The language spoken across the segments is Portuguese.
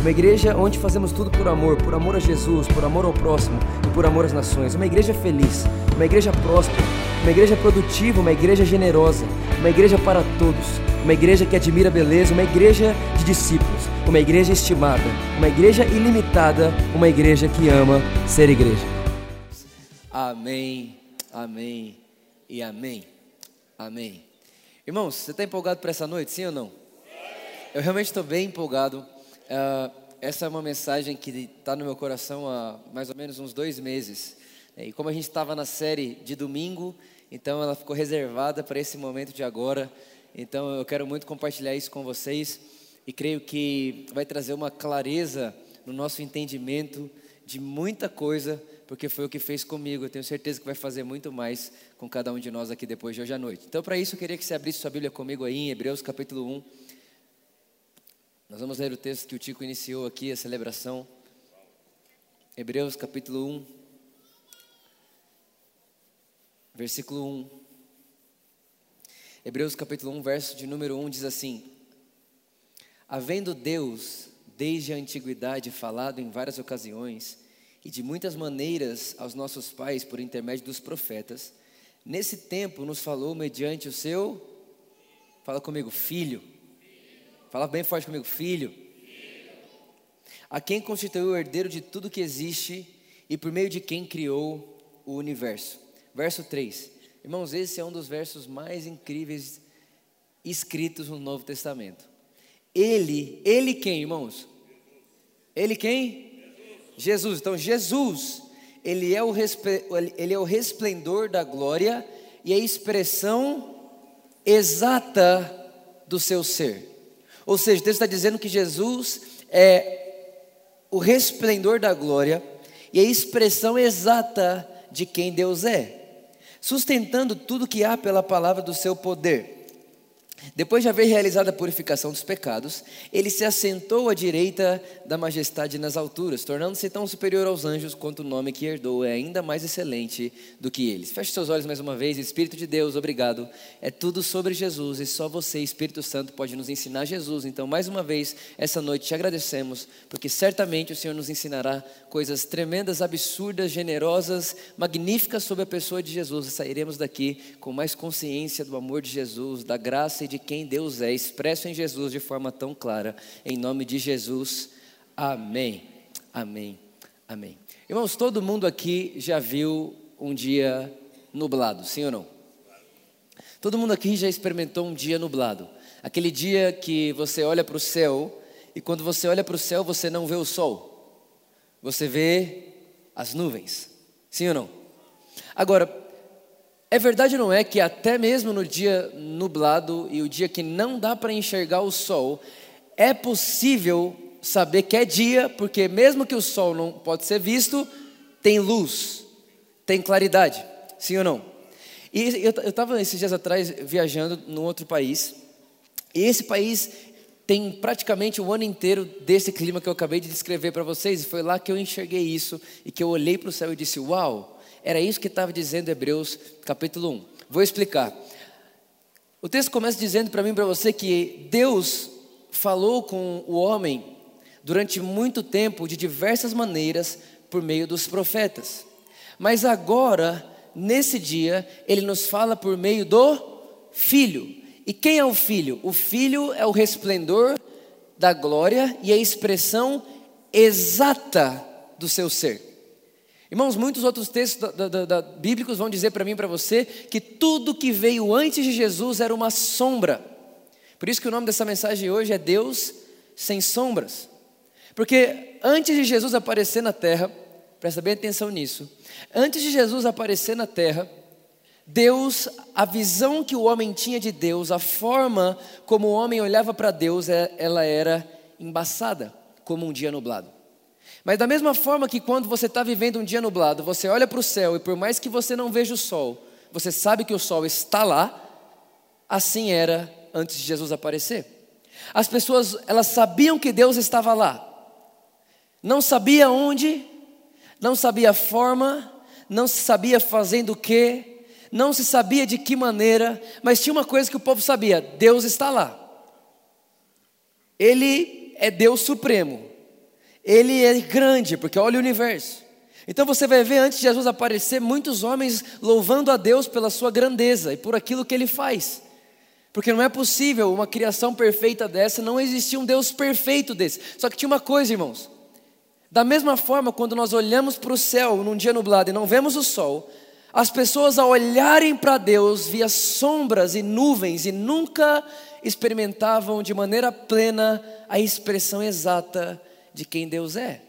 uma igreja onde fazemos tudo por amor, por amor a Jesus, por amor ao próximo e por amor às nações. Uma igreja feliz, uma igreja próspera, uma igreja produtiva, uma igreja generosa, uma igreja para todos, uma igreja que admira a beleza, uma igreja de discípulos, uma igreja estimada, uma igreja ilimitada, uma igreja que ama ser igreja. Amém, amém e amém. Amém. Irmãos, você está empolgado para essa noite, sim ou não? Eu realmente estou bem empolgado. Uh, essa é uma mensagem que está no meu coração há mais ou menos uns dois meses. E como a gente estava na série de domingo, então ela ficou reservada para esse momento de agora. Então eu quero muito compartilhar isso com vocês e creio que vai trazer uma clareza no nosso entendimento de muita coisa porque foi o que fez comigo. Eu tenho certeza que vai fazer muito mais com cada um de nós aqui depois de hoje à noite. Então, para isso, eu queria que você abrisse sua Bíblia comigo aí em Hebreus capítulo 1. Nós vamos ler o texto que o Tico iniciou aqui, a celebração. Hebreus capítulo 1, versículo 1. Hebreus capítulo 1, verso de número 1 diz assim: Havendo Deus, desde a antiguidade, falado em várias ocasiões, e de muitas maneiras aos nossos pais por intermédio dos profetas, nesse tempo nos falou mediante o seu, fala comigo, filho. Fala bem forte comigo, filho. A quem constituiu o herdeiro de tudo que existe e por meio de quem criou o universo. Verso 3. Irmãos, esse é um dos versos mais incríveis escritos no Novo Testamento. Ele, ele quem, irmãos? Ele quem? Jesus. Então, Jesus, ele é, o ele é o resplendor da glória e a expressão exata do seu ser. Ou seja, Deus está dizendo que Jesus é o resplendor da glória e a expressão exata de quem Deus é, sustentando tudo que há pela palavra do seu poder. Depois de haver realizado a purificação dos pecados, ele se assentou à direita da majestade nas alturas, tornando-se tão superior aos anjos quanto o nome que herdou é ainda mais excelente do que eles. Feche seus olhos mais uma vez, Espírito de Deus, obrigado. É tudo sobre Jesus e só você, Espírito Santo, pode nos ensinar Jesus. Então, mais uma vez, essa noite te agradecemos, porque certamente o Senhor nos ensinará coisas tremendas, absurdas, generosas, magníficas sobre a pessoa de Jesus. E sairemos daqui com mais consciência do amor de Jesus, da graça e de quem Deus é, expresso em Jesus de forma tão clara. Em nome de Jesus, amém. Amém. Amém. Irmãos, todo mundo aqui já viu um dia nublado, sim ou não? Todo mundo aqui já experimentou um dia nublado. Aquele dia que você olha para o céu e quando você olha para o céu você não vê o sol, você vê as nuvens, sim ou não? Agora, é verdade ou não é que até mesmo no dia nublado e o dia que não dá para enxergar o sol, é possível saber que é dia, porque mesmo que o sol não pode ser visto, tem luz, tem claridade, sim ou não? E eu estava esses dias atrás viajando num outro país, e esse país tem praticamente o ano inteiro desse clima que eu acabei de descrever para vocês, e foi lá que eu enxerguei isso, e que eu olhei para o céu e disse: Uau! Era isso que estava dizendo Hebreus capítulo 1. Vou explicar. O texto começa dizendo para mim e para você que Deus falou com o homem durante muito tempo, de diversas maneiras, por meio dos profetas. Mas agora, nesse dia, ele nos fala por meio do Filho. E quem é o Filho? O Filho é o resplendor da glória e a expressão exata do seu ser. Irmãos, muitos outros textos da, da, da, bíblicos vão dizer para mim e para você que tudo que veio antes de Jesus era uma sombra. Por isso que o nome dessa mensagem hoje é Deus sem sombras. Porque antes de Jesus aparecer na terra, presta bem atenção nisso, antes de Jesus aparecer na terra, Deus, a visão que o homem tinha de Deus, a forma como o homem olhava para Deus, é, ela era embaçada, como um dia nublado. Mas da mesma forma que quando você está vivendo um dia nublado, você olha para o céu e por mais que você não veja o sol, você sabe que o sol está lá, assim era antes de Jesus aparecer. As pessoas, elas sabiam que Deus estava lá. Não sabia onde, não sabia a forma, não se sabia fazendo o que, não se sabia de que maneira, mas tinha uma coisa que o povo sabia: Deus está lá. Ele é Deus supremo. Ele é grande, porque olha o universo. Então você vai ver antes de Jesus aparecer muitos homens louvando a Deus pela sua grandeza e por aquilo que ele faz. Porque não é possível uma criação perfeita dessa, não existia um Deus perfeito desse. Só que tinha uma coisa, irmãos. Da mesma forma, quando nós olhamos para o céu num dia nublado e não vemos o sol, as pessoas ao olharem para Deus via sombras e nuvens e nunca experimentavam de maneira plena a expressão exata de quem Deus é.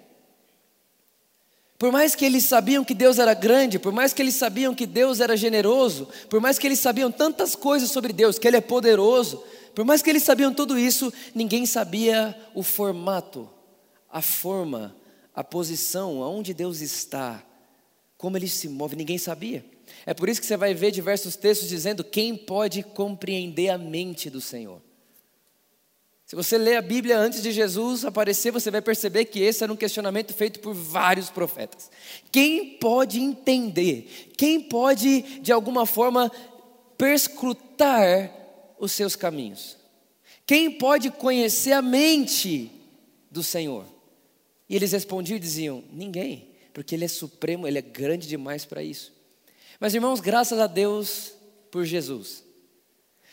Por mais que eles sabiam que Deus era grande, por mais que eles sabiam que Deus era generoso, por mais que eles sabiam tantas coisas sobre Deus, que Ele é poderoso, por mais que eles sabiam tudo isso, ninguém sabia o formato, a forma, a posição, aonde Deus está, como Ele se move, ninguém sabia. É por isso que você vai ver diversos textos dizendo quem pode compreender a mente do Senhor. Se você ler a Bíblia antes de Jesus aparecer, você vai perceber que esse era um questionamento feito por vários profetas. Quem pode entender? Quem pode, de alguma forma, perscrutar os seus caminhos? Quem pode conhecer a mente do Senhor? E eles respondiam e diziam: Ninguém, porque Ele é supremo, Ele é grande demais para isso. Mas irmãos, graças a Deus por Jesus.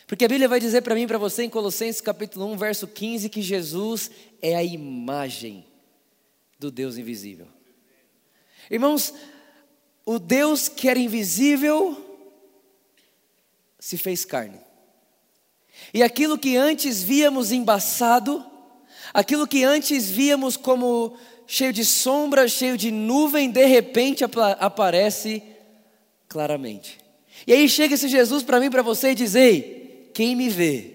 Porque a Bíblia vai dizer para mim para você em Colossenses capítulo 1, verso 15, que Jesus é a imagem do Deus invisível. Irmãos, o Deus que era invisível se fez carne. E aquilo que antes víamos embaçado, aquilo que antes víamos como cheio de sombra, cheio de nuvem, de repente aparece claramente. E aí chega esse Jesus para mim, para você e diz: Ei, quem me vê,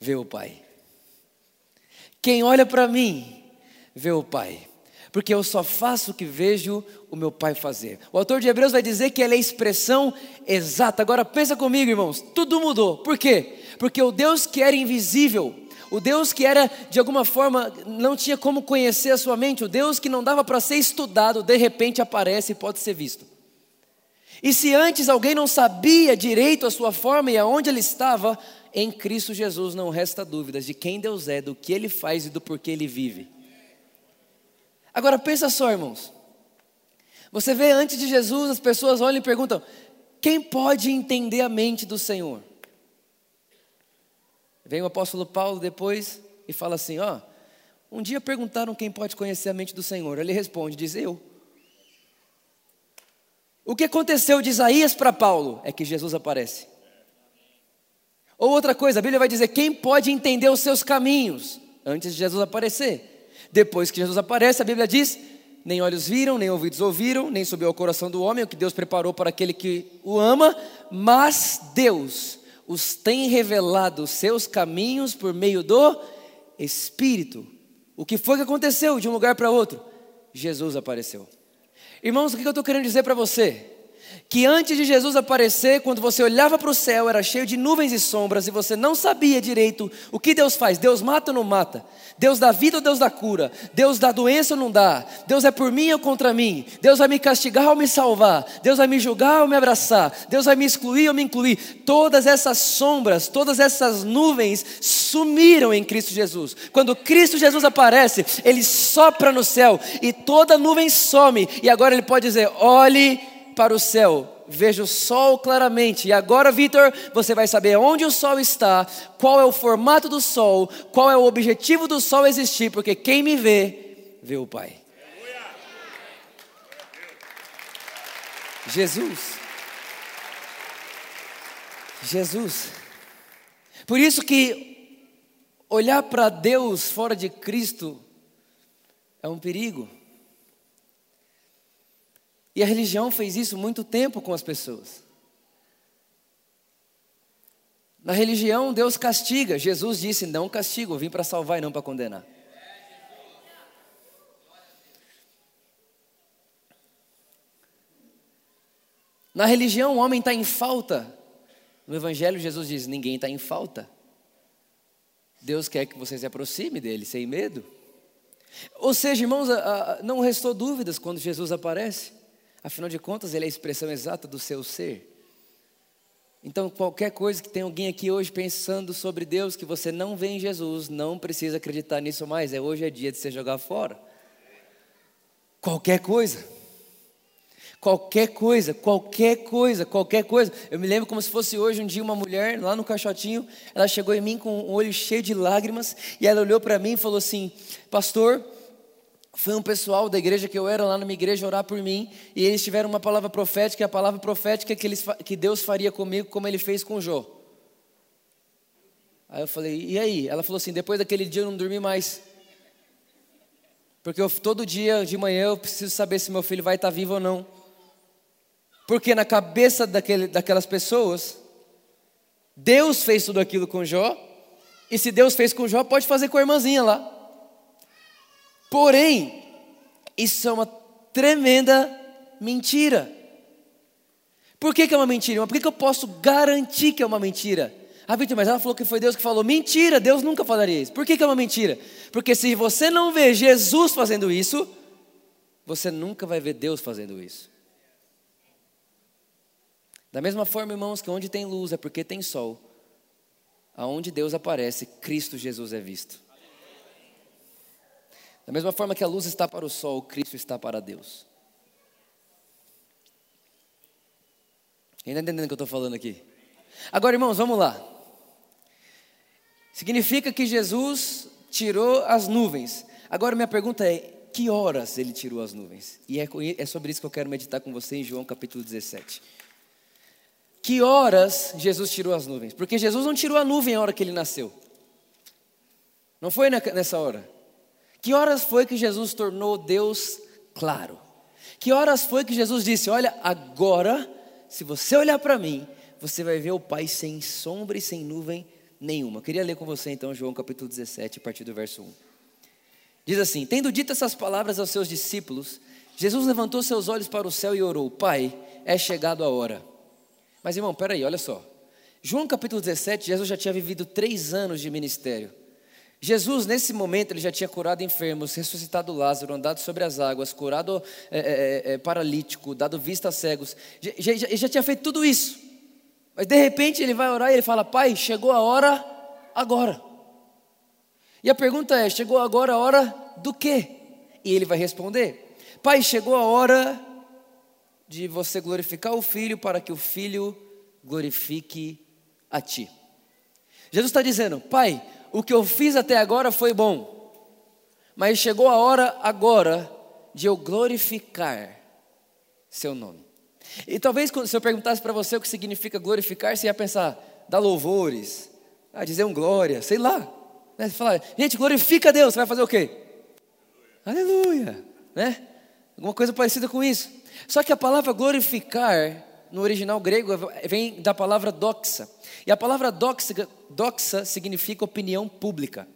vê o Pai. Quem olha para mim, vê o Pai. Porque eu só faço o que vejo o meu Pai fazer. O autor de Hebreus vai dizer que ela é a expressão exata. Agora pensa comigo, irmãos, tudo mudou. Por quê? Porque o Deus que era invisível, o Deus que era de alguma forma não tinha como conhecer a sua mente, o Deus que não dava para ser estudado, de repente aparece e pode ser visto. E se antes alguém não sabia direito a sua forma e aonde ele estava, em Cristo Jesus não resta dúvidas de quem Deus é, do que ele faz e do porquê ele vive. Agora pensa só, irmãos. Você vê antes de Jesus, as pessoas olham e perguntam: quem pode entender a mente do Senhor? Vem o apóstolo Paulo depois e fala assim: ó, um dia perguntaram quem pode conhecer a mente do Senhor. Ele responde: diz eu. O que aconteceu de Isaías para Paulo é que Jesus aparece. Ou outra coisa, a Bíblia vai dizer: quem pode entender os seus caminhos antes de Jesus aparecer? Depois que Jesus aparece, a Bíblia diz: nem olhos viram, nem ouvidos ouviram, nem subiu ao coração do homem o que Deus preparou para aquele que o ama, mas Deus os tem revelado os seus caminhos por meio do Espírito. O que foi que aconteceu de um lugar para outro? Jesus apareceu. Irmãos, o que eu estou querendo dizer para você? Que antes de Jesus aparecer, quando você olhava para o céu, era cheio de nuvens e sombras e você não sabia direito o que Deus faz. Deus mata ou não mata? Deus dá vida ou Deus dá cura? Deus dá doença ou não dá? Deus é por mim ou contra mim? Deus vai me castigar ou me salvar? Deus vai me julgar ou me abraçar? Deus vai me excluir ou me incluir? Todas essas sombras, todas essas nuvens sumiram em Cristo Jesus. Quando Cristo Jesus aparece, ele sopra no céu e toda nuvem some. E agora ele pode dizer: olhe para o céu, veja o sol claramente. E agora, Vitor, você vai saber onde o sol está, qual é o formato do sol, qual é o objetivo do sol existir, porque quem me vê, vê o Pai. Jesus. Jesus. Por isso que olhar para Deus fora de Cristo é um perigo. E a religião fez isso muito tempo com as pessoas. Na religião, Deus castiga. Jesus disse: Não castigo, eu vim para salvar e não para condenar. Na religião, o homem está em falta. No Evangelho, Jesus diz: Ninguém está em falta. Deus quer que você se aproxime dele, sem medo. Ou seja, irmãos, não restou dúvidas quando Jesus aparece. Afinal de contas, ele é a expressão exata do seu ser. Então, qualquer coisa que tem alguém aqui hoje pensando sobre Deus que você não vê em Jesus, não precisa acreditar nisso mais. É hoje é dia de você jogar fora. Qualquer coisa. Qualquer coisa, qualquer coisa, qualquer coisa. Eu me lembro como se fosse hoje um dia uma mulher lá no caixotinho, ela chegou em mim com um olho cheio de lágrimas e ela olhou para mim e falou assim: "Pastor, foi um pessoal da igreja que eu era lá na minha igreja orar por mim, e eles tiveram uma palavra profética, e a palavra profética que, eles, que Deus faria comigo, como ele fez com Jó. Aí eu falei, e aí? Ela falou assim: depois daquele dia eu não dormi mais. Porque eu, todo dia de manhã eu preciso saber se meu filho vai estar vivo ou não. Porque na cabeça daquele, daquelas pessoas, Deus fez tudo aquilo com Jó, e se Deus fez com Jó, pode fazer com a irmãzinha lá. Porém, isso é uma tremenda mentira. Por que, que é uma mentira? Por que, que eu posso garantir que é uma mentira? Ah, Vitor, mas ela falou que foi Deus que falou. Mentira, Deus nunca falaria isso. Por que, que é uma mentira? Porque se você não vê Jesus fazendo isso, você nunca vai ver Deus fazendo isso. Da mesma forma, irmãos, que onde tem luz é porque tem sol. Aonde Deus aparece, Cristo Jesus é visto. Da mesma forma que a luz está para o sol, Cristo está para Deus. Ainda entendendo o que eu estou falando aqui? Agora, irmãos, vamos lá. Significa que Jesus tirou as nuvens. Agora, minha pergunta é: que horas ele tirou as nuvens? E é, é sobre isso que eu quero meditar com você em João capítulo 17. Que horas Jesus tirou as nuvens? Porque Jesus não tirou a nuvem na hora que ele nasceu. Não foi nessa hora. Que horas foi que Jesus tornou Deus claro? Que horas foi que Jesus disse: Olha, agora, se você olhar para mim, você vai ver o Pai sem sombra e sem nuvem nenhuma. Eu queria ler com você então João capítulo 17, a partir do verso 1. Diz assim: Tendo dito essas palavras aos seus discípulos, Jesus levantou seus olhos para o céu e orou: Pai, é chegado a hora. Mas irmão, peraí, olha só. João capítulo 17, Jesus já tinha vivido três anos de ministério. Jesus, nesse momento, ele já tinha curado enfermos, ressuscitado Lázaro, andado sobre as águas, curado é, é, é, paralítico, dado vista a cegos. Já, já, já tinha feito tudo isso. Mas de repente ele vai orar e ele fala: Pai, chegou a hora agora. E a pergunta é: chegou agora a hora do quê? E ele vai responder: Pai, chegou a hora de você glorificar o filho para que o filho glorifique a ti. Jesus está dizendo: Pai, o que eu fiz até agora foi bom, mas chegou a hora agora de eu glorificar seu nome. E talvez se eu perguntasse para você o que significa glorificar, você ia pensar, dar louvores, ah, dizer um glória, sei lá. Né? Você fala, gente, glorifica a Deus, você vai fazer o quê? Aleluia, né? Alguma coisa parecida com isso. Só que a palavra glorificar no original grego vem da palavra doxa. E a palavra doxa, doxa significa opinião pública.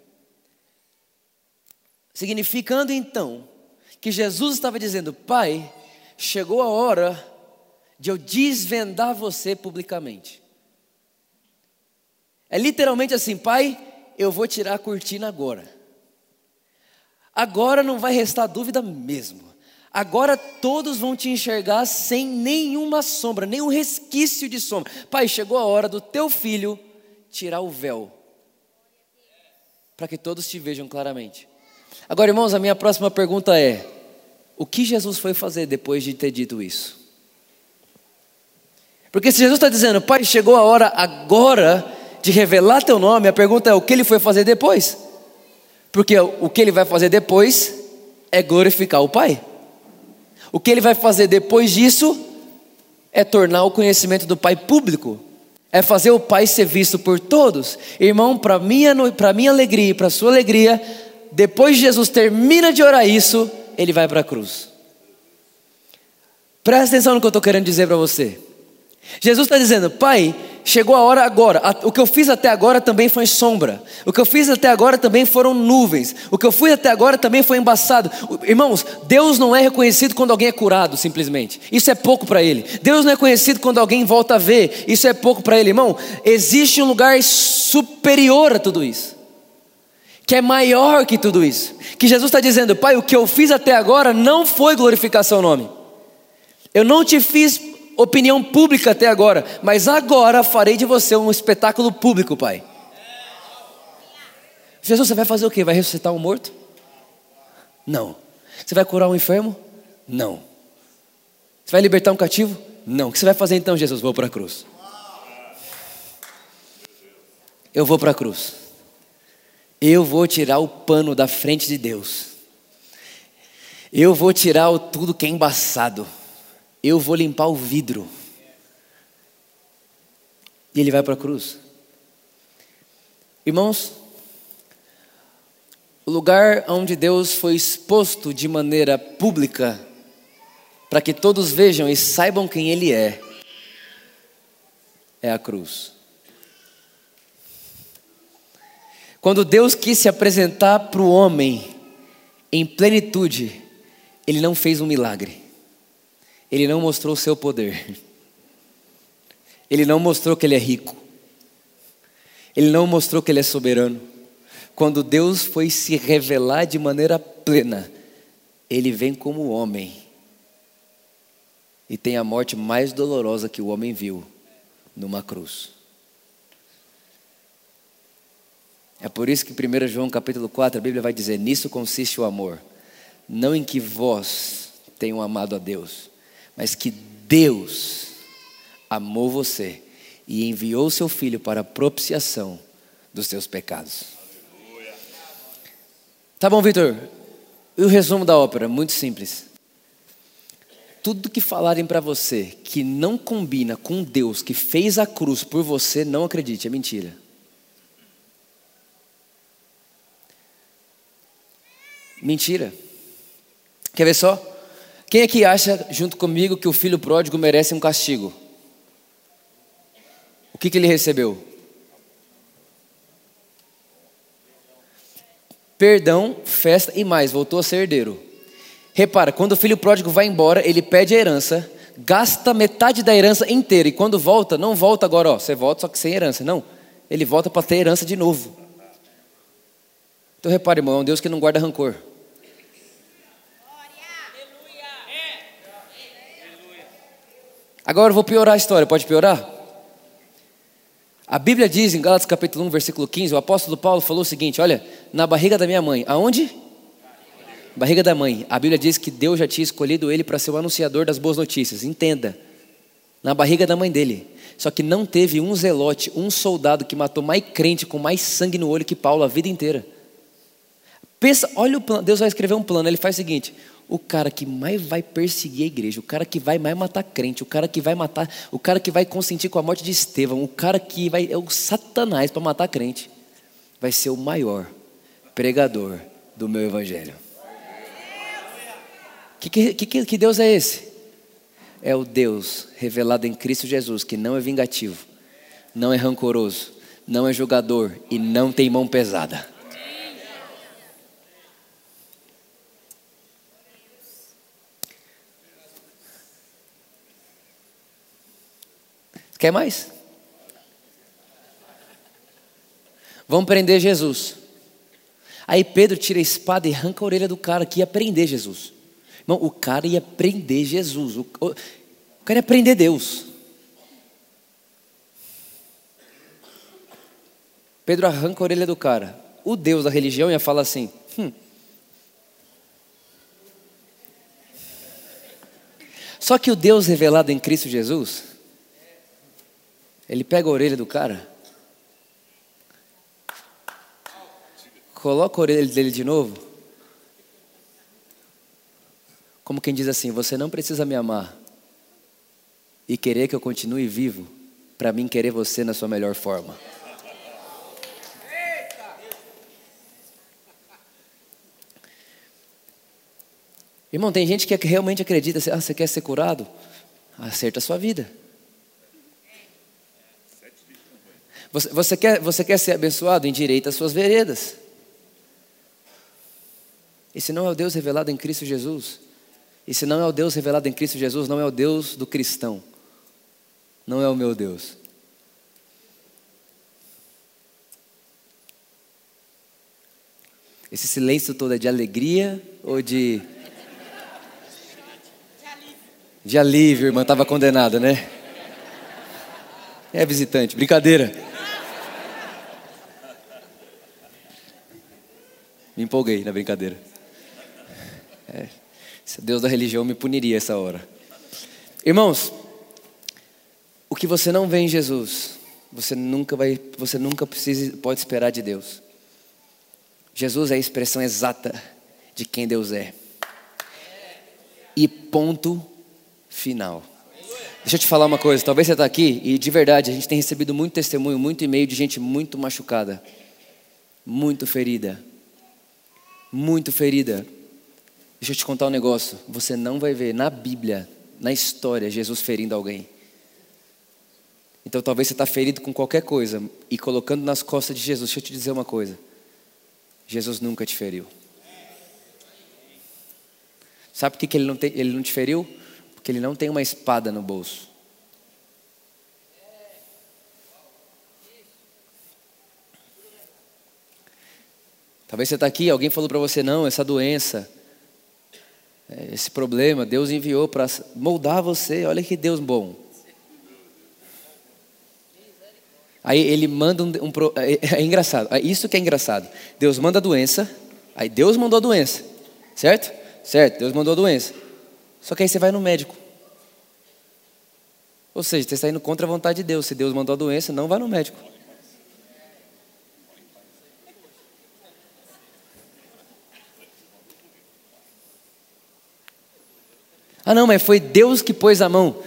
Significando então que Jesus estava dizendo: Pai, chegou a hora de eu desvendar você publicamente. É literalmente assim: Pai, eu vou tirar a cortina agora. Agora não vai restar dúvida mesmo. Agora todos vão te enxergar sem nenhuma sombra, nenhum resquício de sombra. Pai, chegou a hora do teu filho tirar o véu, para que todos te vejam claramente. Agora, irmãos, a minha próxima pergunta é: o que Jesus foi fazer depois de ter dito isso? Porque se Jesus está dizendo, Pai, chegou a hora agora de revelar teu nome, a pergunta é: o que ele foi fazer depois? Porque o que ele vai fazer depois é glorificar o Pai. O que ele vai fazer depois disso é tornar o conhecimento do Pai público, é fazer o Pai ser visto por todos. Irmão, para minha, minha alegria e para sua alegria, depois de Jesus termina de orar isso, ele vai para a cruz. Presta atenção no que eu estou querendo dizer para você. Jesus está dizendo, Pai, chegou a hora agora. O que eu fiz até agora também foi sombra. O que eu fiz até agora também foram nuvens. O que eu fui até agora também foi embaçado. Irmãos, Deus não é reconhecido quando alguém é curado, simplesmente. Isso é pouco para Ele. Deus não é conhecido quando alguém volta a ver. Isso é pouco para Ele. Irmão, existe um lugar superior a tudo isso. Que é maior que tudo isso. Que Jesus está dizendo, Pai, o que eu fiz até agora não foi glorificar Seu nome. Eu não te fiz opinião pública até agora, mas agora farei de você um espetáculo público, Pai. Jesus, você vai fazer o quê? Vai ressuscitar um morto? Não. Você vai curar um enfermo? Não. Você vai libertar um cativo? Não. O que você vai fazer então, Jesus? Vou para a cruz. Eu vou para a cruz. Eu vou tirar o pano da frente de Deus. Eu vou tirar tudo que é embaçado eu vou limpar o vidro. E ele vai para a cruz. Irmãos, o lugar onde Deus foi exposto de maneira pública, para que todos vejam e saibam quem Ele é, é a cruz. Quando Deus quis se apresentar para o homem em plenitude, Ele não fez um milagre. Ele não mostrou o seu poder. Ele não mostrou que ele é rico. Ele não mostrou que ele é soberano. Quando Deus foi se revelar de maneira plena, ele vem como homem. E tem a morte mais dolorosa que o homem viu numa cruz. É por isso que 1 João capítulo 4, a Bíblia vai dizer: Nisso consiste o amor, não em que vós tenham amado a Deus, mas que Deus amou você e enviou seu filho para a propiciação dos seus pecados. Tá bom, Vitor? E o resumo da ópera? Muito simples. Tudo que falarem para você que não combina com Deus que fez a cruz por você, não acredite, é mentira. Mentira. Quer ver só? Quem aqui acha, junto comigo, que o filho pródigo merece um castigo? O que, que ele recebeu? Perdão, festa e mais, voltou a ser herdeiro. Repara, quando o filho pródigo vai embora, ele pede a herança, gasta metade da herança inteira, e quando volta, não volta agora, ó, você volta só que sem herança, não. Ele volta para ter herança de novo. Então repare, irmão, é um Deus que não guarda rancor. Agora eu vou piorar a história, pode piorar? A Bíblia diz em Gálatas capítulo 1, versículo 15, o apóstolo Paulo falou o seguinte: Olha, na barriga da minha mãe, aonde? Barriga da mãe. A Bíblia diz que Deus já tinha escolhido ele para ser o anunciador das boas notícias. Entenda. Na barriga da mãe dele. Só que não teve um zelote, um soldado que matou mais crente com mais sangue no olho que Paulo a vida inteira. Pensa, olha o plano. Deus vai escrever um plano. Ele faz o seguinte: o cara que mais vai perseguir a igreja, o cara que vai mais matar crente, o cara que vai matar, o cara que vai consentir com a morte de Estevão, o cara que vai é o Satanás para matar crente, vai ser o maior pregador do meu evangelho. Que, que, que Deus é esse? É o Deus revelado em Cristo Jesus, que não é vingativo, não é rancoroso, não é julgador e não tem mão pesada. Quer mais? Vamos prender Jesus. Aí Pedro tira a espada e arranca a orelha do cara que ia prender Jesus. Irmão, o cara ia prender Jesus. O, o, o cara ia prender Deus. Pedro arranca a orelha do cara. O Deus da religião ia falar assim: hum. Só que o Deus revelado em Cristo Jesus ele pega a orelha do cara, coloca a orelha dele de novo, como quem diz assim: Você não precisa me amar e querer que eu continue vivo para mim querer você na sua melhor forma. Irmão, tem gente que realmente acredita, ah, você quer ser curado? Acerta a sua vida. Você, você, quer, você quer ser abençoado? Endireita as suas veredas. Esse não é o Deus revelado em Cristo Jesus. Esse não é o Deus revelado em Cristo Jesus, não é o Deus do cristão. Não é o meu Deus. Esse silêncio todo é de alegria ou de. De alívio, irmã, estava condenada, né? É visitante, brincadeira. Me empolguei na brincadeira. É, se Deus da religião me puniria essa hora. Irmãos, o que você não vê em Jesus, você nunca vai, você nunca precisa, pode esperar de Deus. Jesus é a expressão exata de quem Deus é. E ponto final. Deixa eu te falar uma coisa, talvez você está aqui e de verdade a gente tem recebido muito testemunho, muito e-mail de gente muito machucada, muito ferida, muito ferida. Deixa eu te contar um negócio, você não vai ver na Bíblia, na história, Jesus ferindo alguém. Então talvez você está ferido com qualquer coisa e colocando nas costas de Jesus. Deixa eu te dizer uma coisa. Jesus nunca te feriu. Sabe por que ele não, tem, ele não te feriu? Porque ele não tem uma espada no bolso. Talvez você está aqui, alguém falou para você, não, essa doença, é, esse problema, Deus enviou para moldar você. Olha que Deus bom. Aí ele manda um, um é, é, engraçado, é isso que é engraçado. Deus manda a doença, aí Deus mandou a doença, certo? Certo, Deus mandou a doença. Só que aí você vai no médico. Ou seja, você está indo contra a vontade de Deus. Se Deus mandou a doença, não vá no médico. Ah, não, mas foi Deus que pôs a mão.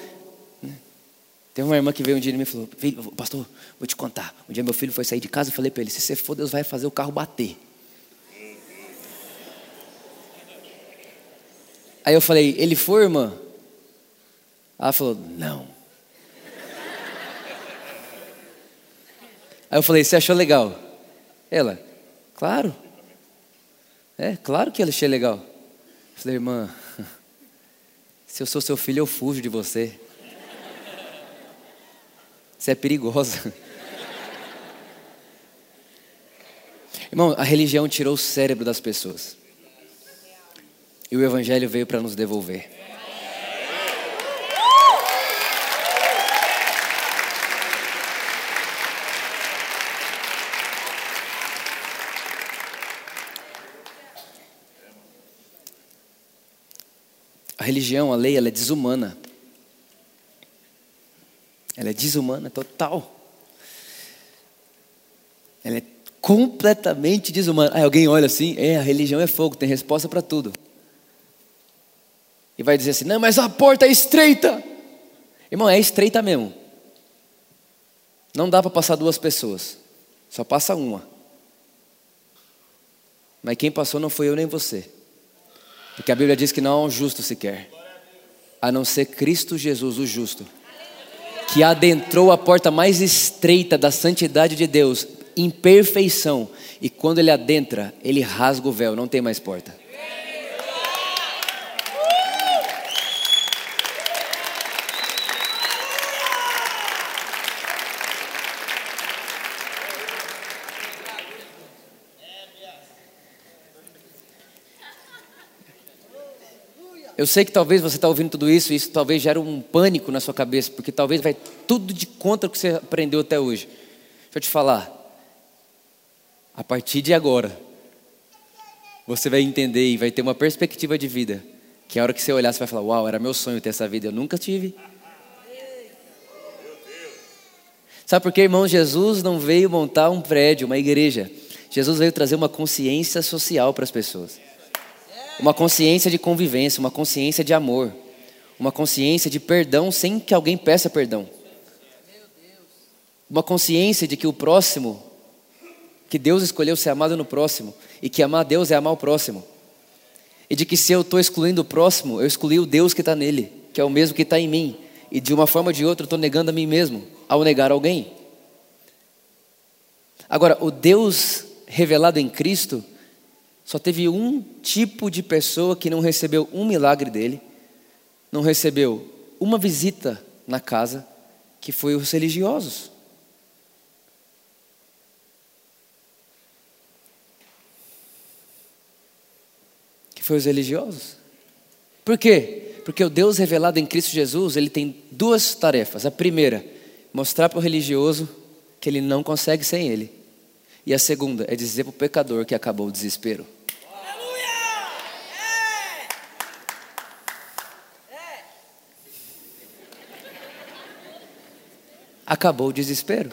Teve uma irmã que veio um dia e me falou: Pastor, vou te contar. Um dia meu filho foi sair de casa e falei para ele: Se você for, Deus vai fazer o carro bater. Aí eu falei: Ele foi, irmã? Ela falou: Não. Aí eu falei: Você achou legal? Ela: Claro. É, claro que ele achei legal. Eu falei: Irmã, se eu sou seu filho, eu fujo de você. Você é perigosa. Irmão, a religião tirou o cérebro das pessoas. E o Evangelho veio para nos devolver. A religião, a lei, ela é desumana. Ela é desumana total. Ela é completamente desumana. Aí alguém olha assim, é, a religião é fogo, tem resposta para tudo. E vai dizer assim: não, mas a porta é estreita. Irmão, é estreita mesmo. Não dá para passar duas pessoas, só passa uma. Mas quem passou não foi eu nem você. Porque a Bíblia diz que não há um justo sequer, a não ser Cristo Jesus, o justo que adentrou a porta mais estreita da santidade de Deus, em perfeição, e quando ele adentra, ele rasga o véu, não tem mais porta. Eu sei que talvez você está ouvindo tudo isso e isso talvez gere um pânico na sua cabeça, porque talvez vai tudo de contra o que você aprendeu até hoje. Deixa eu te falar. A partir de agora, você vai entender e vai ter uma perspectiva de vida. Que a hora que você olhar, você vai falar: Uau, era meu sonho ter essa vida, eu nunca tive. Sabe por que, irmão? Jesus não veio montar um prédio, uma igreja. Jesus veio trazer uma consciência social para as pessoas uma consciência de convivência, uma consciência de amor, uma consciência de perdão sem que alguém peça perdão. Uma consciência de que o próximo, que Deus escolheu ser amado no próximo, e que amar Deus é amar o próximo. E de que se eu estou excluindo o próximo, eu excluí o Deus que está nele, que é o mesmo que está em mim. E de uma forma ou de outra eu estou negando a mim mesmo ao negar alguém. Agora, o Deus revelado em Cristo, só teve um tipo de pessoa que não recebeu um milagre dele, não recebeu uma visita na casa, que foi os religiosos. Que foi os religiosos. Por quê? Porque o Deus revelado em Cristo Jesus, ele tem duas tarefas. A primeira, mostrar para o religioso que ele não consegue sem ele. E a segunda é dizer para o pecador que acabou o desespero. Acabou o desespero.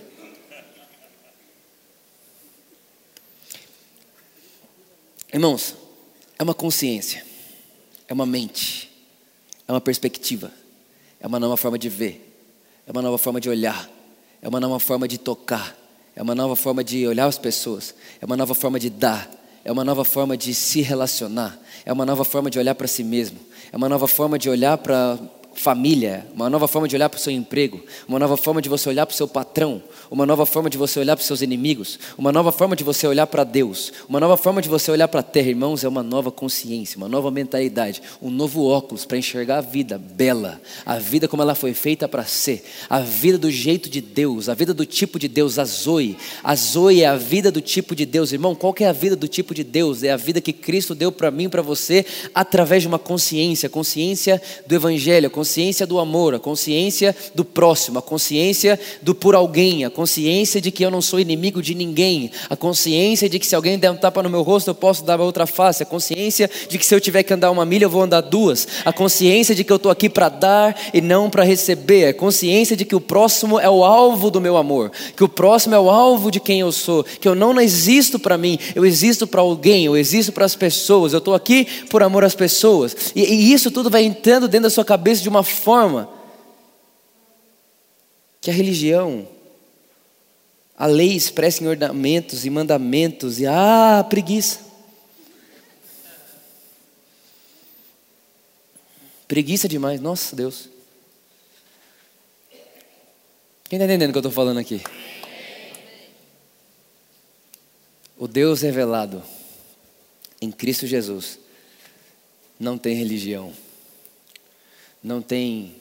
Irmãos, é uma consciência, é uma mente, é uma perspectiva, é uma nova forma de ver, é uma nova forma de olhar, é uma nova forma de tocar, é uma nova forma de olhar as pessoas, é uma nova forma de dar, é uma nova forma de se relacionar, é uma nova forma de olhar para si mesmo, é uma nova forma de olhar para família, uma nova forma de olhar para o seu emprego, uma nova forma de você olhar para o seu patrão, uma nova forma de você olhar para os seus inimigos, uma nova forma de você olhar para Deus, uma nova forma de você olhar para a terra, irmãos, é uma nova consciência, uma nova mentalidade, um novo óculos para enxergar a vida bela, a vida como ela foi feita para ser, a vida do jeito de Deus, a vida do tipo de Deus, a Zoe. A Zoe é a vida do tipo de Deus, irmão. Qual é a vida do tipo de Deus? É a vida que Cristo deu para mim, para você, através de uma consciência, consciência do Evangelho, consciência do amor, a consciência do próximo, a consciência do por alguém, a consciência de que eu não sou inimigo de ninguém, a consciência de que se alguém der um tapa no meu rosto eu posso dar outra face, a consciência de que se eu tiver que andar uma milha eu vou andar duas, a consciência de que eu estou aqui para dar e não para receber, a consciência de que o próximo é o alvo do meu amor, que o próximo é o alvo de quem eu sou, que eu não existo para mim, eu existo para alguém, eu existo para as pessoas, eu estou aqui por amor às pessoas, e, e isso tudo vai entrando dentro da sua cabeça de uma forma que a religião, a lei expressa em ornamentos e mandamentos, e ah, preguiça. Preguiça demais, nossa Deus. Quem está entendendo o que eu estou falando aqui? O Deus revelado em Cristo Jesus não tem religião não tem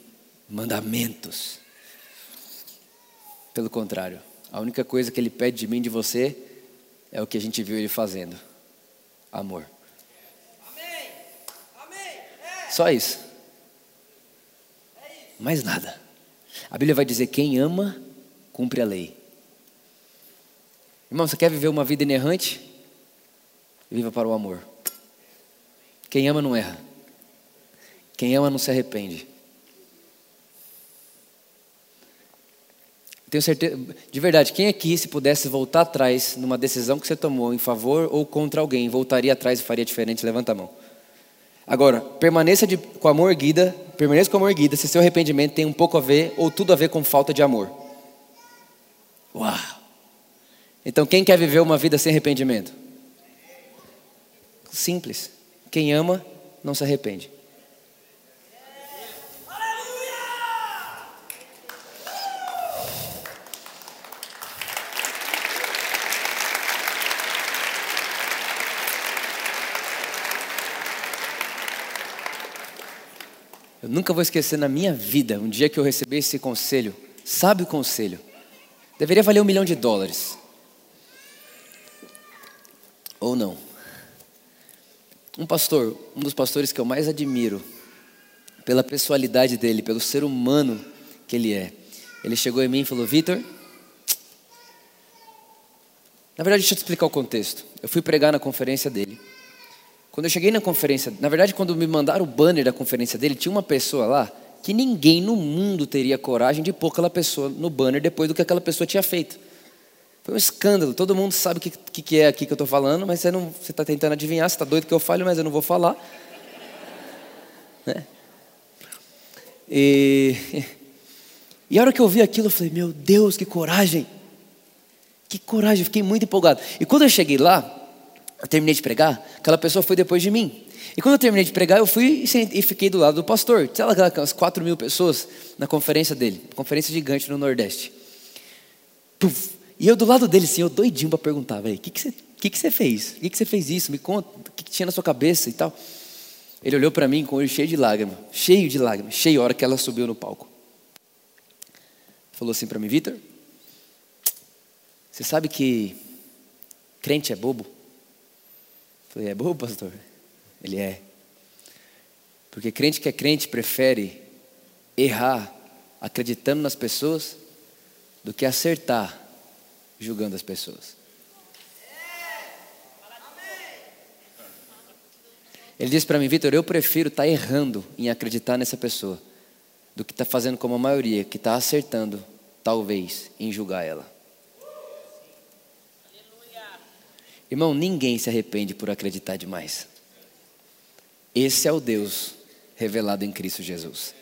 mandamentos. Pelo contrário, a única coisa que ele pede de mim e de você é o que a gente viu ele fazendo: amor. Amém. Amém. É. Só isso. Mais nada. A Bíblia vai dizer: quem ama, cumpre a lei. Irmão, você quer viver uma vida inerrante? Viva para o amor. Quem ama não erra. Quem ama não se arrepende. Tenho certeza, de verdade, quem aqui, se pudesse voltar atrás numa decisão que você tomou em favor ou contra alguém, voltaria atrás e faria diferente? Levanta a mão. Agora, permaneça de, com amor erguida, permaneça com amor erguida se seu arrependimento tem um pouco a ver ou tudo a ver com falta de amor. Uau! Então, quem quer viver uma vida sem arrependimento? Simples. Quem ama não se arrepende. Eu nunca vou esquecer na minha vida um dia que eu recebi esse conselho. Sabe o conselho? Deveria valer um milhão de dólares. Ou não. Um pastor, um dos pastores que eu mais admiro, pela pessoalidade dele, pelo ser humano que ele é. Ele chegou em mim e falou: Vitor, na verdade, deixa eu te explicar o contexto. Eu fui pregar na conferência dele. Quando eu cheguei na conferência, na verdade, quando me mandaram o banner da conferência dele, tinha uma pessoa lá que ninguém no mundo teria coragem de pôr aquela pessoa no banner depois do que aquela pessoa tinha feito. Foi um escândalo. Todo mundo sabe o que, que, que, é aqui que eu estou falando, mas você está tentando adivinhar, você está doido que eu fale, mas eu não vou falar. Né? E, e a hora que eu vi aquilo, eu falei, meu Deus, que coragem! Que coragem, fiquei muito empolgado. E quando eu cheguei lá, eu terminei de pregar, aquela pessoa foi depois de mim. E quando eu terminei de pregar, eu fui e fiquei do lado do pastor. Tinha lá aquelas 4 mil pessoas na conferência dele, conferência gigante no Nordeste. Puf. E eu do lado dele, assim, eu doidinho para perguntar, velho, o que, que, você, que, que você fez? O que, que você fez isso? Me conta, o que, que tinha na sua cabeça e tal. Ele olhou para mim com o olho cheio de lágrimas, cheio de lágrimas, cheio a hora que ela subiu no palco. Falou assim para mim, Vitor, você sabe que crente é bobo? Falei, é bobo, pastor? Ele é. Porque crente que é crente prefere errar acreditando nas pessoas do que acertar julgando as pessoas. Ele disse para mim, Vitor, eu prefiro estar tá errando em acreditar nessa pessoa do que estar tá fazendo como a maioria, que está acertando, talvez, em julgar ela. Irmão, ninguém se arrepende por acreditar demais. Esse é o Deus revelado em Cristo Jesus.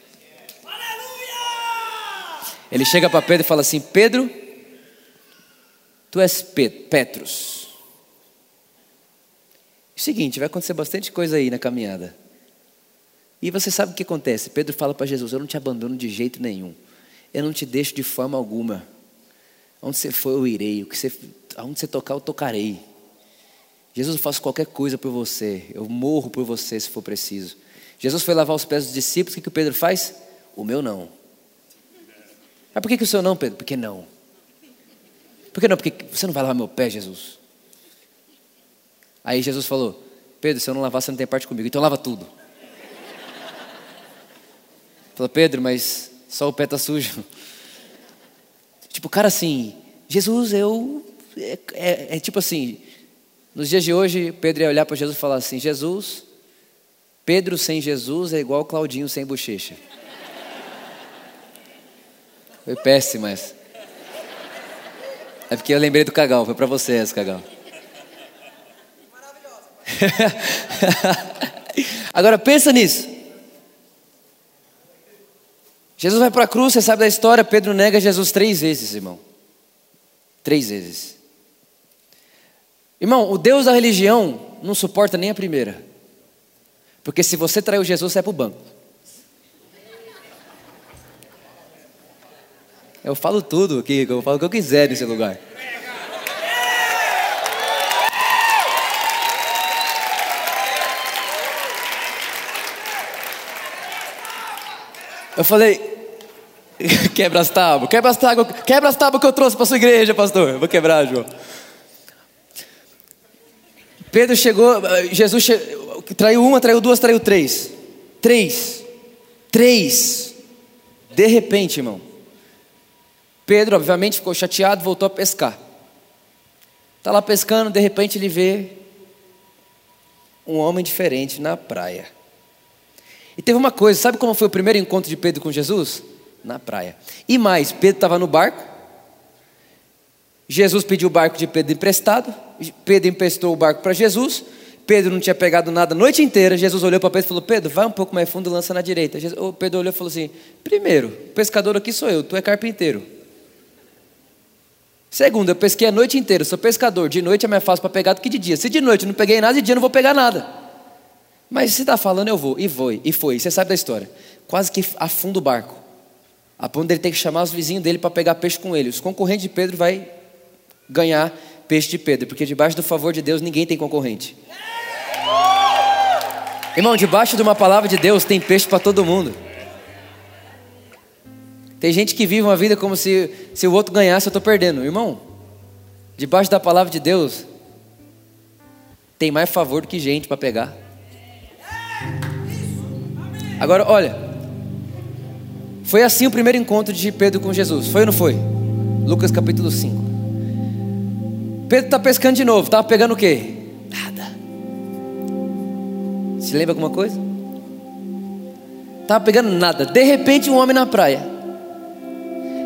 Ele chega para Pedro e fala assim: Pedro, tu és Petrus. É o seguinte, vai acontecer bastante coisa aí na caminhada. E você sabe o que acontece? Pedro fala para Jesus: Eu não te abandono de jeito nenhum. Eu não te deixo de forma alguma. Onde você for, eu irei. O que você, aonde você tocar, eu tocarei. Jesus, eu faço qualquer coisa por você. Eu morro por você se for preciso. Jesus foi lavar os pés dos discípulos. O que, o Pedro faz? O meu não. Mas por que, que o seu não, Pedro? Porque não. Por que não? Porque você não vai lavar meu pé, Jesus. Aí Jesus falou: Pedro, se eu não lavar, você não tem parte comigo. Então lava tudo. Falou, Pedro, mas só o pé está sujo. Tipo, cara assim, Jesus, eu. É, é, é tipo assim, nos dias de hoje, Pedro ia olhar para Jesus e falar assim: Jesus, Pedro sem Jesus é igual Claudinho sem bochecha. Foi péssimo essa. É porque eu lembrei do Cagal, foi para você essa, Cagal. Agora pensa nisso. Jesus vai para a cruz, você sabe da história, Pedro nega Jesus três vezes, irmão. Três vezes. Irmão, o Deus da religião não suporta nem a primeira. Porque se você traiu Jesus, você é para o banco. Eu falo tudo aqui, eu falo o que eu quiser nesse lugar. Eu falei, quebra as tábuas, quebra as tábuas, quebra as tábuas que eu trouxe para sua igreja, pastor. Eu vou quebrar, João. Pedro chegou, Jesus traiu uma, traiu duas, traiu três. Três. Três. De repente, irmão. Pedro, obviamente, ficou chateado, voltou a pescar. Está lá pescando, de repente ele vê um homem diferente na praia. E teve uma coisa, sabe como foi o primeiro encontro de Pedro com Jesus? Na praia. E mais, Pedro estava no barco, Jesus pediu o barco de Pedro emprestado, Pedro emprestou o barco para Jesus, Pedro não tinha pegado nada a noite inteira, Jesus olhou para Pedro e falou, Pedro, vai um pouco mais fundo e lança na direita. Jesus, Pedro olhou e falou assim, primeiro, o pescador aqui sou eu, tu é carpinteiro. Segundo, eu pesquei a noite inteira, sou pescador, de noite é mais fácil para pegar do que de dia. Se de noite eu não peguei nada, de dia eu não vou pegar nada. Mas se está falando, eu vou, e foi, e foi, você sabe da história. Quase que afunda o barco. A ponto dele ter que chamar os vizinhos dele para pegar peixe com ele. Os concorrentes de Pedro vai ganhar peixe de Pedro, porque debaixo do favor de Deus ninguém tem concorrente. Irmão, debaixo de uma palavra de Deus tem peixe para todo mundo. Tem gente que vive uma vida como se, se o outro ganhasse, eu estou perdendo. Irmão, debaixo da palavra de Deus, tem mais favor do que gente para pegar. Agora, olha, foi assim o primeiro encontro de Pedro com Jesus, foi ou não foi? Lucas capítulo 5. Pedro está pescando de novo, estava pegando o quê? Nada. Se lembra alguma coisa? Estava pegando nada. De repente, um homem na praia.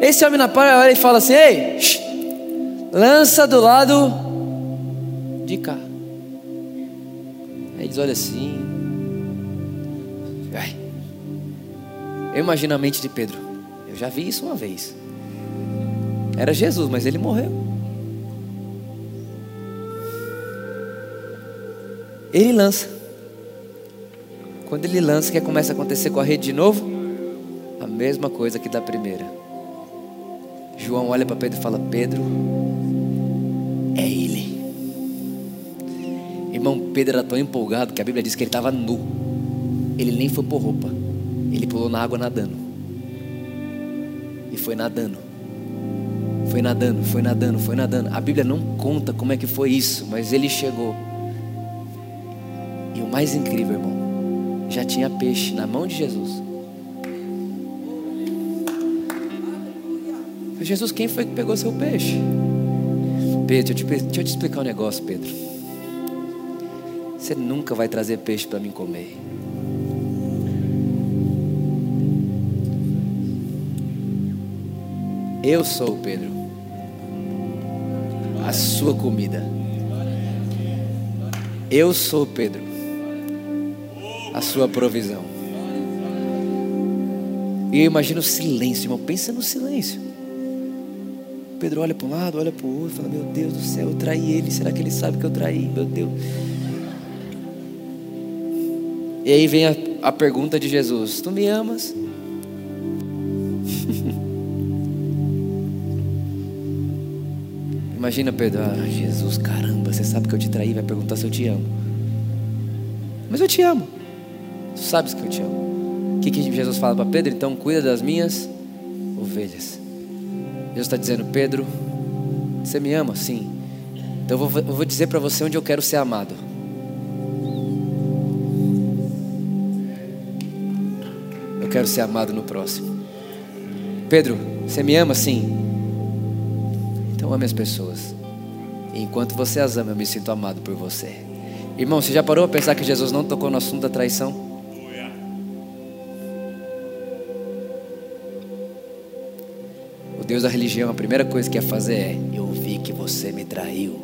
Esse homem na praia olha e fala assim: Ei, shh, lança do lado de cá. Aí eles olham assim. Ai. Eu imagino a mente de Pedro. Eu já vi isso uma vez. Era Jesus, mas ele morreu. Ele lança. Quando ele lança, o que começa a acontecer com a rede de novo? A mesma coisa que da primeira. João olha para Pedro e fala: Pedro, é ele. Irmão, Pedro era tão empolgado que a Bíblia diz que ele estava nu. Ele nem foi por roupa. Ele pulou na água nadando. E foi nadando. Foi nadando, foi nadando, foi nadando. A Bíblia não conta como é que foi isso, mas ele chegou. Mais incrível, irmão, já tinha peixe na mão de Jesus. Jesus, quem foi que pegou seu peixe? Pedro, deixa eu, te, deixa eu te explicar um negócio, Pedro. Você nunca vai trazer peixe para mim comer. Eu sou, Pedro, a sua comida. Eu sou, Pedro, a sua provisão. E eu imagino o silêncio, irmão. Pensa no silêncio. Pedro olha para um lado, olha para o outro, fala: Meu Deus do céu, eu traí ele. Será que ele sabe que eu traí? Meu Deus. E aí vem a, a pergunta de Jesus: Tu me amas? Imagina Pedro, ah, Jesus, caramba, você sabe que eu te traí, vai perguntar se eu te amo. Mas eu te amo. Sabes que eu te amo. O que, que Jesus fala para Pedro? Então cuida das minhas ovelhas. Deus está dizendo, Pedro, você me ama? Sim. Então eu vou, eu vou dizer para você onde eu quero ser amado. Eu quero ser amado no próximo. Pedro, você me ama? Sim. Então ame as pessoas. E enquanto você as ama, eu me sinto amado por você. Irmão, você já parou a pensar que Jesus não tocou no assunto da traição? O Deus da religião, a primeira coisa que quer fazer é: Eu vi que você me traiu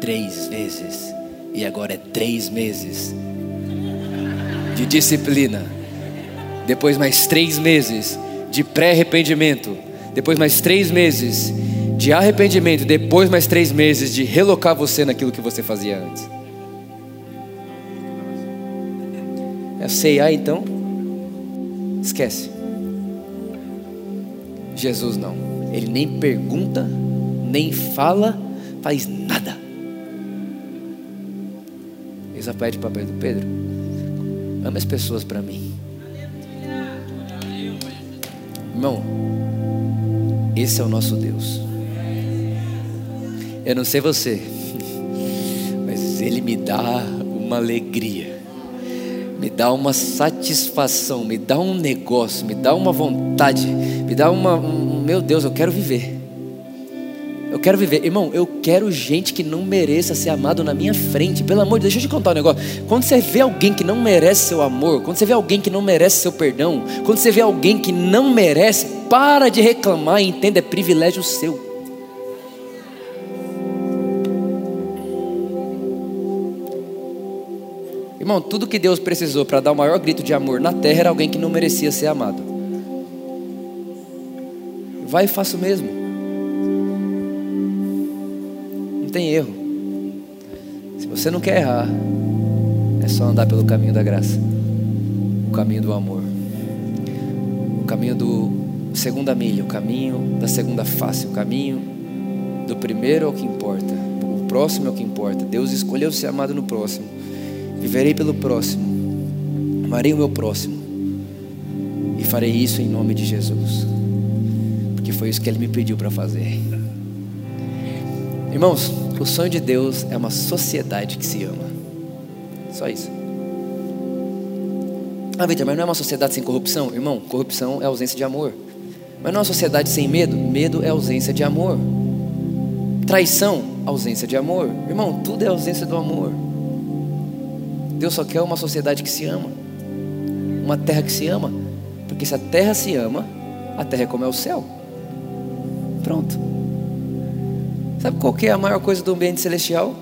três vezes, e agora é três meses de disciplina, depois mais três meses de pré-arrependimento, depois mais três meses de arrependimento, depois mais três meses de relocar você naquilo que você fazia antes. É C&A então? Esquece. Jesus não. Ele nem pergunta, nem fala, faz nada. Ele só pede para Pedro, Pedro, ama as pessoas para mim. Irmão, esse é o nosso Deus. Eu não sei você, mas Ele me dá uma alegria, me dá uma satisfação, me dá um negócio, me dá uma vontade, me dá uma. Um, meu Deus, eu quero viver. Eu quero viver, irmão. Eu quero gente que não mereça ser amado na minha frente. Pelo amor de Deus, deixa eu te contar um negócio. Quando você vê alguém que não merece seu amor, quando você vê alguém que não merece seu perdão, quando você vê alguém que não merece, para de reclamar e entenda, é privilégio seu. Irmão, tudo que Deus precisou para dar o maior grito de amor na terra era alguém que não merecia ser amado. Vai e faça o mesmo. Não tem erro. Se você não quer errar, é só andar pelo caminho da graça, o caminho do amor, o caminho do segunda milha, o caminho da segunda face, o caminho do primeiro é o que importa, o próximo é o que importa. Deus escolheu ser amado no próximo. Viverei pelo próximo, amarei o meu próximo e farei isso em nome de Jesus, foi isso que Ele me pediu para fazer. Irmãos, o sonho de Deus é uma sociedade que se ama, só isso. Ah, Vitor, mas não é uma sociedade sem corrupção? Irmão, corrupção é ausência de amor. Mas não é uma sociedade sem medo? Medo é ausência de amor. Traição, ausência de amor. Irmão, tudo é ausência do amor. Deus só quer uma sociedade que se ama, uma terra que se ama, porque se a terra se ama, a terra é como é o céu. Sabe qual é a maior coisa do ambiente celestial?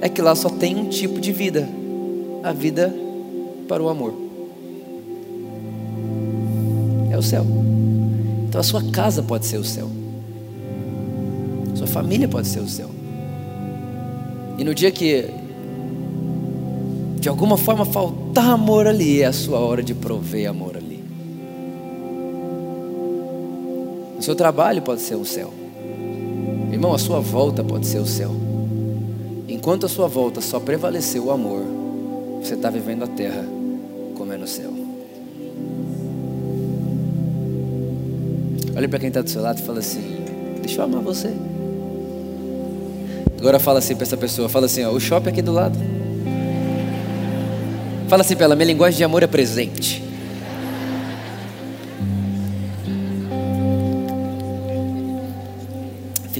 É que lá só tem um tipo de vida, a vida para o amor. É o céu. Então a sua casa pode ser o céu. Sua família pode ser o céu. E no dia que de alguma forma faltar amor ali, é a sua hora de prover amor ali. O seu trabalho pode ser um céu. Irmão, a sua volta pode ser o céu. Enquanto a sua volta só prevaleceu o amor, você está vivendo a terra como é no céu. Olha para quem está do seu lado e fala assim: Deixa eu amar você. Agora fala assim para essa pessoa: Fala assim, ó, o shopping aqui do lado. Fala assim para ela: Minha linguagem de amor é presente.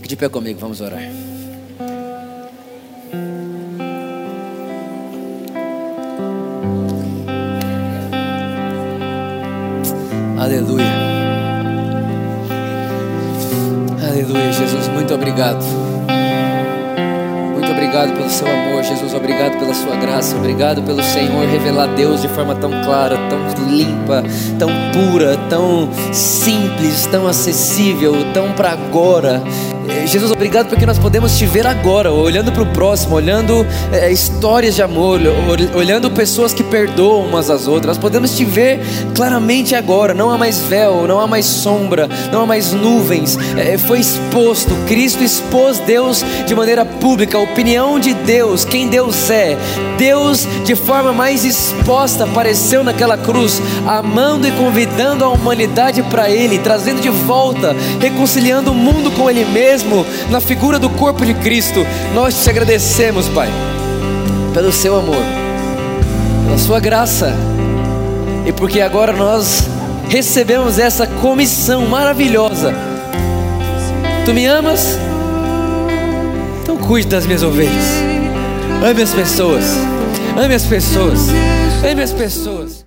Fique de pé comigo, vamos orar. Aleluia. Aleluia, Jesus, muito obrigado. Muito obrigado pelo seu amor, Jesus. Obrigado pela sua graça. Obrigado pelo Senhor revelar Deus de forma tão clara, tão limpa, tão pura, tão simples, tão acessível, tão para agora. Jesus, obrigado porque nós podemos te ver agora, olhando para o próximo, olhando é, histórias de amor, olhando pessoas que perdoam umas às outras. Nós podemos te ver claramente agora. Não há mais véu, não há mais sombra, não há mais nuvens. É, foi exposto, Cristo expôs Deus de maneira pública, a opinião de Deus, quem Deus é. Deus, de forma mais exposta, apareceu naquela cruz, amando e convidando a humanidade para Ele, trazendo de volta, reconciliando o mundo com Ele mesmo mesmo na figura do corpo de Cristo. Nós te agradecemos, Pai, pelo seu amor, pela sua graça e porque agora nós recebemos essa comissão maravilhosa. Tu me amas? Então cuide das minhas ovelhas. Ame as pessoas. Ame as pessoas. Ame as pessoas.